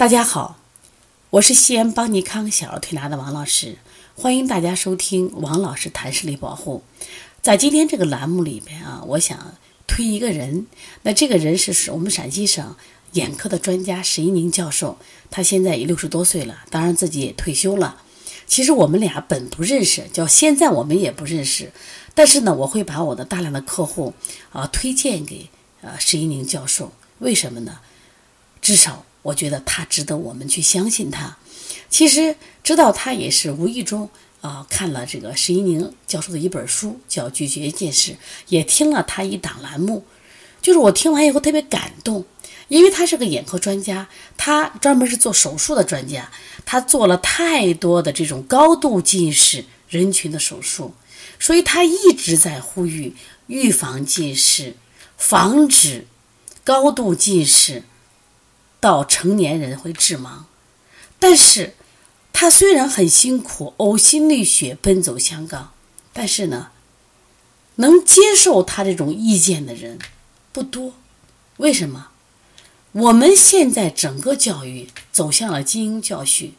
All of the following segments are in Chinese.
大家好，我是西安邦尼康小儿推拿的王老师，欢迎大家收听王老师谈视力保护。在今天这个栏目里边啊，我想推一个人，那这个人是我们陕西省眼科的专家石一宁教授，他现在也六十多岁了，当然自己也退休了。其实我们俩本不认识，叫现在我们也不认识，但是呢，我会把我的大量的客户啊推荐给呃石一宁教授，为什么呢？至少。我觉得他值得我们去相信他。其实知道他也是无意中啊看了这个石一宁教授的一本书，叫《拒绝近视》，也听了他一档栏目。就是我听完以后特别感动，因为他是个眼科专家，他专门是做手术的专家，他做了太多的这种高度近视人群的手术，所以他一直在呼吁预防近视，防止高度近视。到成年人会致盲，但是他虽然很辛苦，呕心沥血奔走香港，但是呢，能接受他这种意见的人不多。为什么？我们现在整个教育走向了精英教育，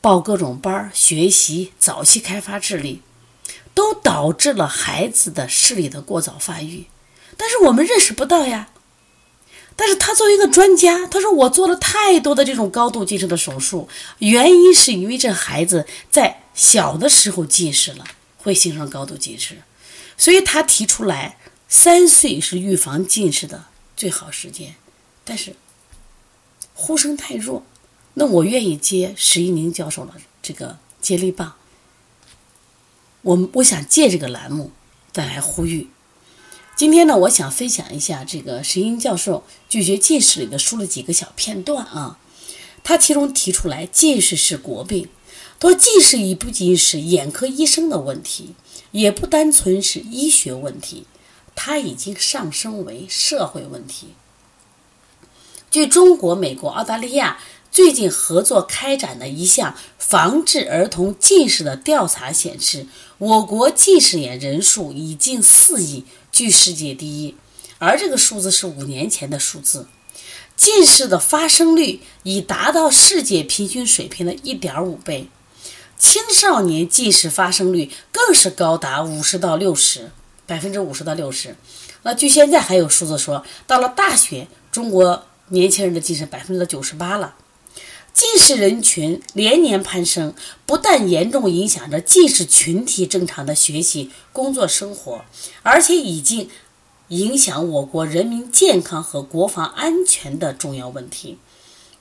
报各种班儿学习早期开发智力，都导致了孩子的视力的过早发育，但是我们认识不到呀。但是他作为一个专家，他说我做了太多的这种高度近视的手术，原因是因为这孩子在小的时候近视了，会形成高度近视，所以他提出来三岁是预防近视的最好时间。但是呼声太弱，那我愿意接石一宁教授的这个接力棒，我我想借这个栏目再来呼吁。今天呢，我想分享一下这个石英教授拒绝近视里的书的几个小片段啊。他其中提出来，近视是国病，说近视已不仅是眼科医生的问题，也不单纯是医学问题，它已经上升为社会问题。据中国、美国、澳大利亚最近合作开展的一项防治儿童近视的调查显示，我国近视眼人数已近四亿。居世界第一，而这个数字是五年前的数字。近视的发生率已达到世界平均水平的一点五倍，青少年近视发生率更是高达五十到六十百分之五十到六十。那据现在还有数字说，到了大学，中国年轻人的近视百分之九十八了。近视人群连年攀升，不但严重影响着近视群体正常的学习、工作、生活，而且已经影响我国人民健康和国防安全的重要问题。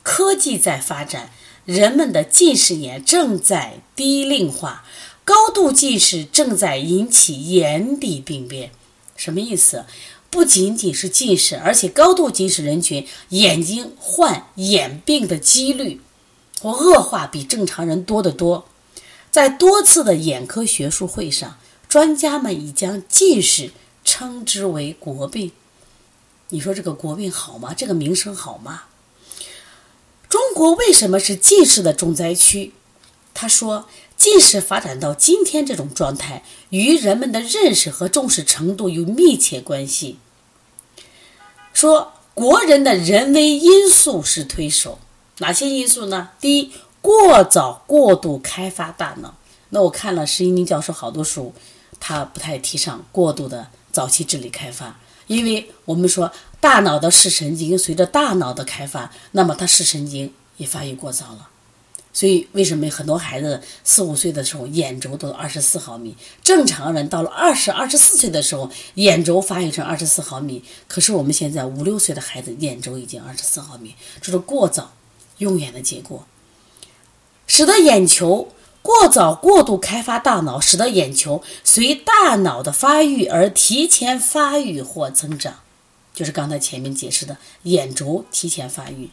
科技在发展，人们的近视眼正在低龄化，高度近视正在引起眼底病变。什么意思？不仅仅是近视，而且高度近视人群眼睛患眼病的几率或恶化比正常人多得多。在多次的眼科学术会上，专家们已将近视称之为国病。你说这个国病好吗？这个名声好吗？中国为什么是近视的重灾区？他说。近视发展到今天这种状态，与人们的认识和重视程度有密切关系。说国人的人为因素是推手，哪些因素呢？第一，过早过度开发大脑。那我看了石一宁教授好多书，他不太提倡过度的早期智力开发，因为我们说大脑的视神经随着大脑的开发，那么它视神经也发育过早了。所以，为什么很多孩子四五岁的时候眼轴都二十四毫米？正常人到了二十二十四岁的时候，眼轴发育成二十四毫米。可是我们现在五六岁的孩子眼轴已经二十四毫米，这是过早用眼的结果，使得眼球过早过度开发大脑，使得眼球随大脑的发育而提前发育或增长，就是刚才前面解释的眼轴提前发育。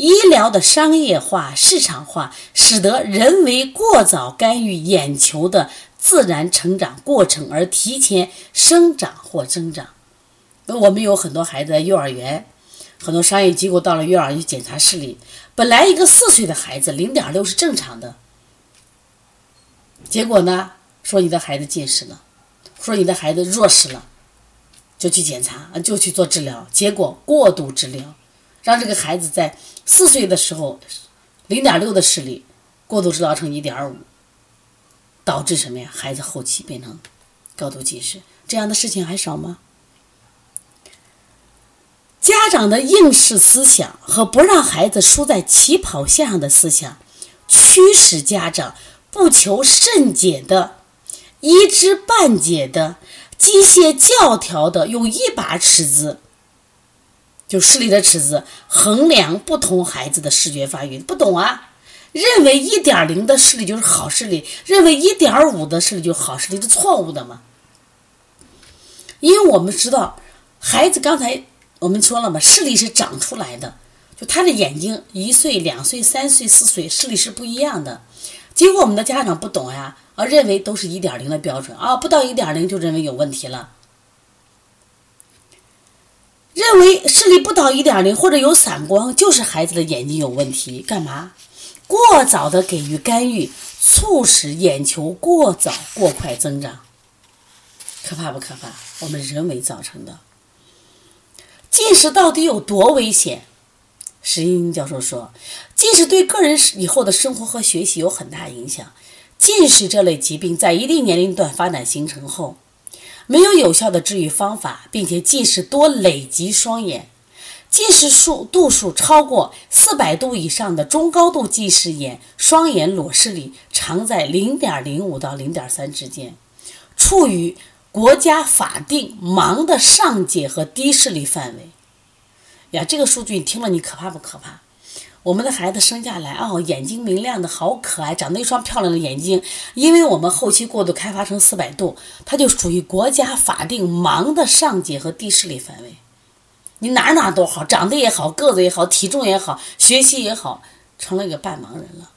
医疗的商业化、市场化，使得人为过早干预眼球的自然成长过程，而提前生长或增长。那我们有很多孩子在幼儿园，很多商业机构到了幼儿园去检查视力，本来一个四岁的孩子零点六是正常的，结果呢，说你的孩子近视了，说你的孩子弱视了，就去检查，就去做治疗，结果过度治疗，让这个孩子在。四岁的时候，零点六的视力过度治疗成一点五，导致什么呀？孩子后期变成高度近视，这样的事情还少吗？家长的应试思想和不让孩子输在起跑线上的思想，驱使家长不求甚解的、一知半解的、机械教条的，用一把尺子。就视力的尺子衡量不同孩子的视觉发育，不懂啊？认为一点零的视力就是好视力，认为一点五的视力就是好视力，是错误的嘛？因为我们知道，孩子刚才我们说了嘛，视力是长出来的，就他的眼睛一岁、两岁、三岁、四岁视力是不一样的。结果我们的家长不懂呀，啊，认为都是一点零的标准啊，不到一点零就认为有问题了。认为视力不到一点零或者有散光，就是孩子的眼睛有问题。干嘛？过早的给予干预，促使眼球过早过快增长，可怕不可怕？我们人为造成的。近视到底有多危险？石英英教授说，近视对个人以后的生活和学习有很大影响。近视这类疾病在一定年龄段发展形成后。没有有效的治愈方法，并且近视多累及双眼，近视数度数超过四百度以上的中高度近视眼，双眼裸视力常在零点零五到零点三之间，处于国家法定盲的上界和低视力范围。呀，这个数据你听了你可怕不可怕？我们的孩子生下来哦，眼睛明亮的好可爱，长得一双漂亮的眼睛。因为我们后期过度开发成四百度，它就属于国家法定盲的上界和低视力范围。你哪哪都好，长得也好，个子也好，体重也好，学习也好，成了一个半盲人了。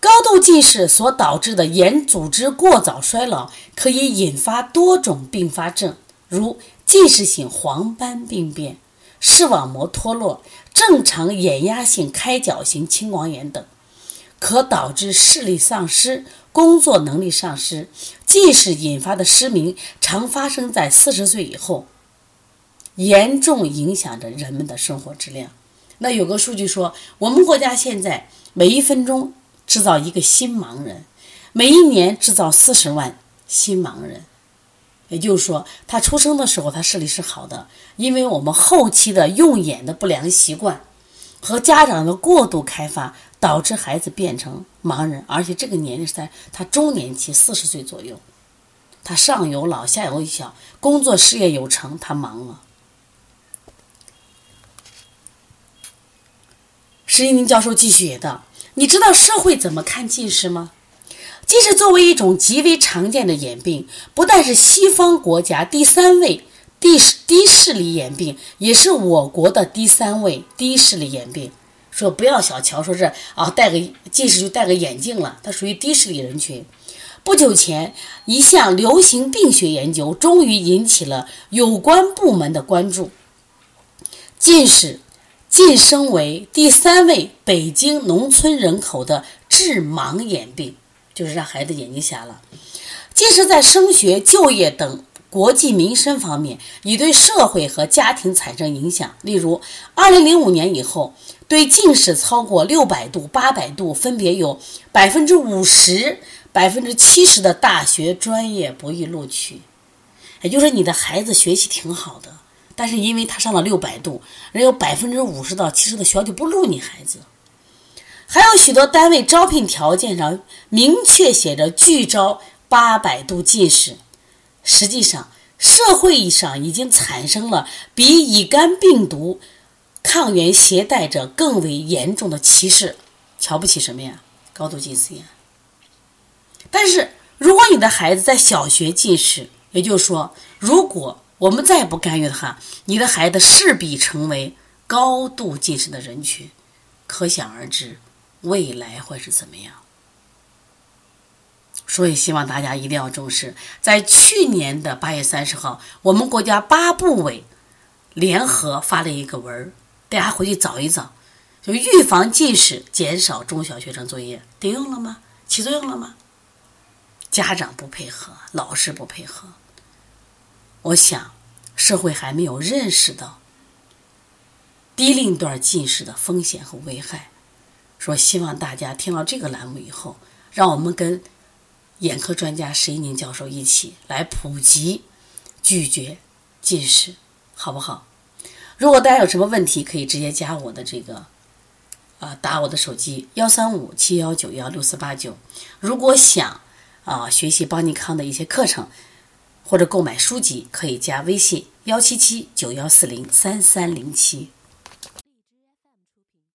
高度近视所导致的眼组织过早衰老，可以引发多种并发症，如近视性黄斑病变、视网膜脱落。正常眼压性开角型青光眼等，可导致视力丧失、工作能力丧失。近视引发的失明常发生在四十岁以后，严重影响着人们的生活质量。那有个数据说，我们国家现在每一分钟制造一个新盲人，每一年制造四十万新盲人。也就是说，他出生的时候他视力是好的，因为我们后期的用眼的不良习惯和家长的过度开发，导致孩子变成盲人，而且这个年龄是在他中年期，四十岁左右，他上有老下有小，工作事业有成，他忙了。石一鸣教授继续也道：“你知道社会怎么看近视吗？”近视作为一种极为常见的眼病，不但是西方国家第三位低视低视力眼病，也是我国的第三位低视力眼病。说不要小瞧，说是啊，戴个近视就戴个眼镜了，它属于低视力人群。不久前，一项流行病学研究终于引起了有关部门的关注，近视晋升为第三位北京农村人口的致盲眼病。就是让孩子眼睛瞎了。近视在升学、就业等国计民生方面，已对社会和家庭产生影响。例如，2005年以后，对近视超过600度、800度，分别有50%、70%的大学专业不予录取。也就是说，你的孩子学习挺好的，但是因为他上了600度，人有50%到70%的学校就不录你孩子。还有许多单位招聘条件上明确写着拒招八百度近视，实际上社会上已经产生了比乙肝病毒抗原携带者更为严重的歧视，瞧不起什么呀？高度近视眼。但是如果你的孩子在小学近视，也就是说，如果我们再不干预的话，你的孩子势必成为高度近视的人群，可想而知。未来会是怎么样？所以希望大家一定要重视。在去年的八月三十号，我们国家八部委联合发了一个文儿，大家回去找一找，就预防近视，减少中小学生作业，顶用了吗？起作用了吗？家长不配合，老师不配合，我想社会还没有认识到低龄段近视的风险和危害。说希望大家听到这个栏目以后，让我们跟眼科专家石一宁教授一起来普及拒绝近视，好不好？如果大家有什么问题，可以直接加我的这个。啊，打我的手机幺三五七幺九幺六四八九。如果想啊学习邦尼康的一些课程，或者购买书籍，可以加微信幺七七九幺四零三三零七。